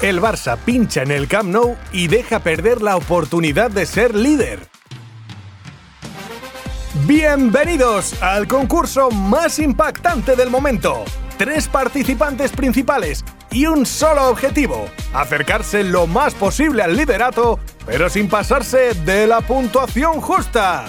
El Barça pincha en el Camp Nou y deja perder la oportunidad de ser líder. Bienvenidos al concurso más impactante del momento. Tres participantes principales y un solo objetivo, acercarse lo más posible al liderato, pero sin pasarse de la puntuación justa.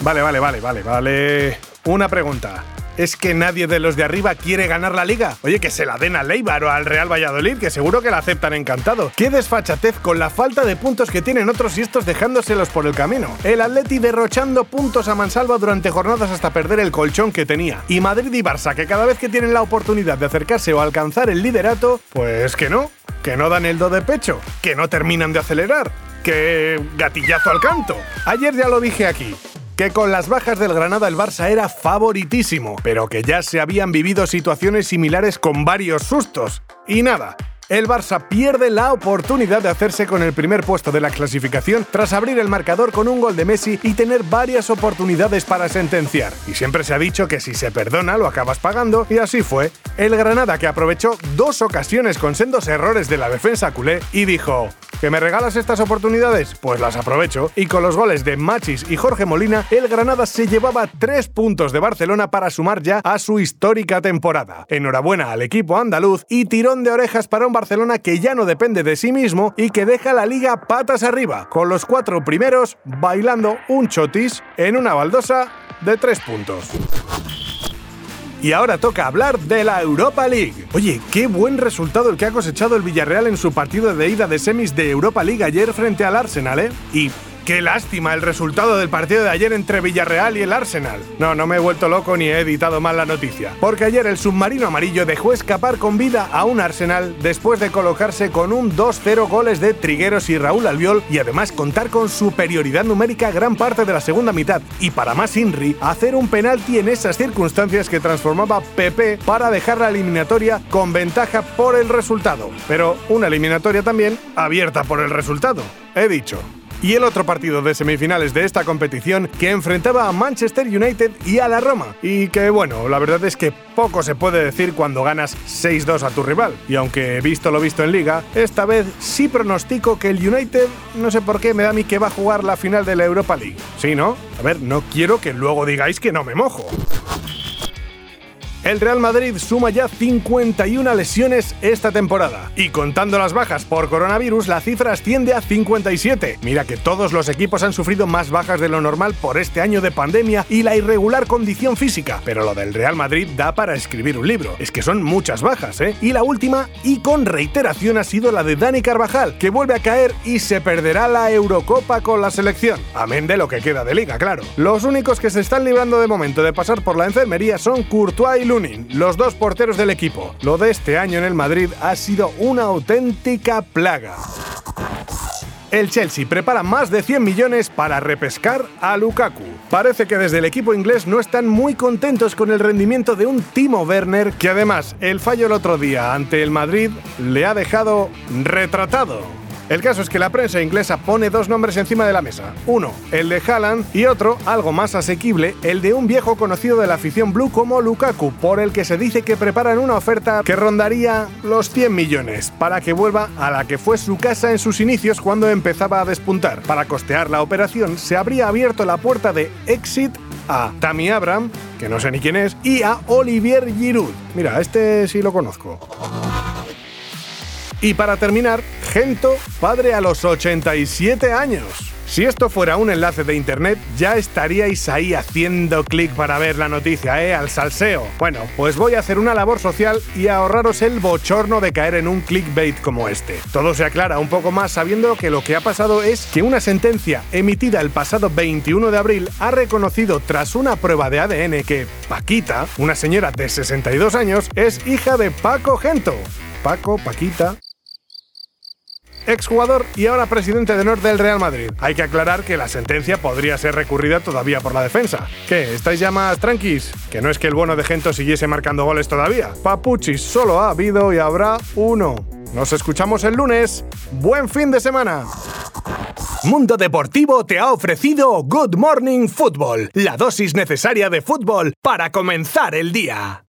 Vale, vale, vale, vale, vale. Una pregunta es que nadie de los de arriba quiere ganar la liga. Oye, que se la den a Leibar o al Real Valladolid, que seguro que la aceptan encantado. Qué desfachatez con la falta de puntos que tienen otros y estos dejándoselos por el camino. El Atleti derrochando puntos a mansalva durante jornadas hasta perder el colchón que tenía. Y Madrid y Barça, que cada vez que tienen la oportunidad de acercarse o alcanzar el liderato, pues que no, que no dan el do de pecho, que no terminan de acelerar, que gatillazo al canto. Ayer ya lo dije aquí que con las bajas del Granada el Barça era favoritísimo, pero que ya se habían vivido situaciones similares con varios sustos. Y nada, el Barça pierde la oportunidad de hacerse con el primer puesto de la clasificación tras abrir el marcador con un gol de Messi y tener varias oportunidades para sentenciar. Y siempre se ha dicho que si se perdona lo acabas pagando y así fue. El Granada que aprovechó dos ocasiones con sendos errores de la defensa culé y dijo, ¿Que me regalas estas oportunidades? Pues las aprovecho. Y con los goles de Machis y Jorge Molina, el Granada se llevaba tres puntos de Barcelona para sumar ya a su histórica temporada. Enhorabuena al equipo andaluz y tirón de orejas para un Barcelona que ya no depende de sí mismo y que deja la liga patas arriba, con los cuatro primeros bailando un chotis en una baldosa de tres puntos. Y ahora toca hablar de la Europa League. Oye, qué buen resultado el que ha cosechado el Villarreal en su partido de ida de semis de Europa League ayer frente al Arsenal, ¿eh? Y Qué lástima el resultado del partido de ayer entre Villarreal y el Arsenal. No, no me he vuelto loco ni he editado mal la noticia. Porque ayer el submarino amarillo dejó escapar con vida a un Arsenal después de colocarse con un 2-0 goles de Trigueros y Raúl Albiol y además contar con superioridad numérica gran parte de la segunda mitad. Y para más Inri, hacer un penalti en esas circunstancias que transformaba Pepe para dejar la eliminatoria con ventaja por el resultado. Pero una eliminatoria también abierta por el resultado. He dicho y el otro partido de semifinales de esta competición que enfrentaba a Manchester United y a la Roma. Y que bueno, la verdad es que poco se puede decir cuando ganas 6-2 a tu rival. Y aunque visto lo visto en liga, esta vez sí pronostico que el United, no sé por qué, me da a mí que va a jugar la final de la Europa League. ¿Sí, no? A ver, no quiero que luego digáis que no me mojo. El Real Madrid suma ya 51 lesiones esta temporada y contando las bajas por coronavirus la cifra asciende a 57. Mira que todos los equipos han sufrido más bajas de lo normal por este año de pandemia y la irregular condición física, pero lo del Real Madrid da para escribir un libro. Es que son muchas bajas, ¿eh? Y la última, y con reiteración, ha sido la de Dani Carvajal, que vuelve a caer y se perderá la Eurocopa con la selección. Amén de lo que queda de liga, claro. Los únicos que se están librando de momento de pasar por la enfermería son Courtois y Luna los dos porteros del equipo. Lo de este año en el Madrid ha sido una auténtica plaga. El Chelsea prepara más de 100 millones para repescar a Lukaku. Parece que desde el equipo inglés no están muy contentos con el rendimiento de un Timo Werner que además el fallo el otro día ante el Madrid le ha dejado retratado. El caso es que la prensa inglesa pone dos nombres encima de la mesa. Uno, el de Haaland, y otro, algo más asequible, el de un viejo conocido de la afición blue como Lukaku, por el que se dice que preparan una oferta que rondaría los 100 millones, para que vuelva a la que fue su casa en sus inicios cuando empezaba a despuntar. Para costear la operación, se habría abierto la puerta de exit a Tammy Abraham, que no sé ni quién es, y a Olivier Giroud. Mira, este sí lo conozco. Y para terminar, Gento, padre a los 87 años. Si esto fuera un enlace de internet, ya estaríais ahí haciendo clic para ver la noticia, ¿eh? Al salseo. Bueno, pues voy a hacer una labor social y ahorraros el bochorno de caer en un clickbait como este. Todo se aclara un poco más sabiendo que lo que ha pasado es que una sentencia emitida el pasado 21 de abril ha reconocido tras una prueba de ADN que Paquita, una señora de 62 años, es hija de Paco Gento. Paco, Paquita, exjugador y ahora presidente de honor del Real Madrid. Hay que aclarar que la sentencia podría ser recurrida todavía por la defensa. ¿Qué? ¿Estáis ya más tranquis? Que no es que el bueno de Gento siguiese marcando goles todavía. Papuchis solo ha habido y habrá uno. Nos escuchamos el lunes. ¡Buen fin de semana! Mundo Deportivo te ha ofrecido Good Morning Football, la dosis necesaria de fútbol para comenzar el día.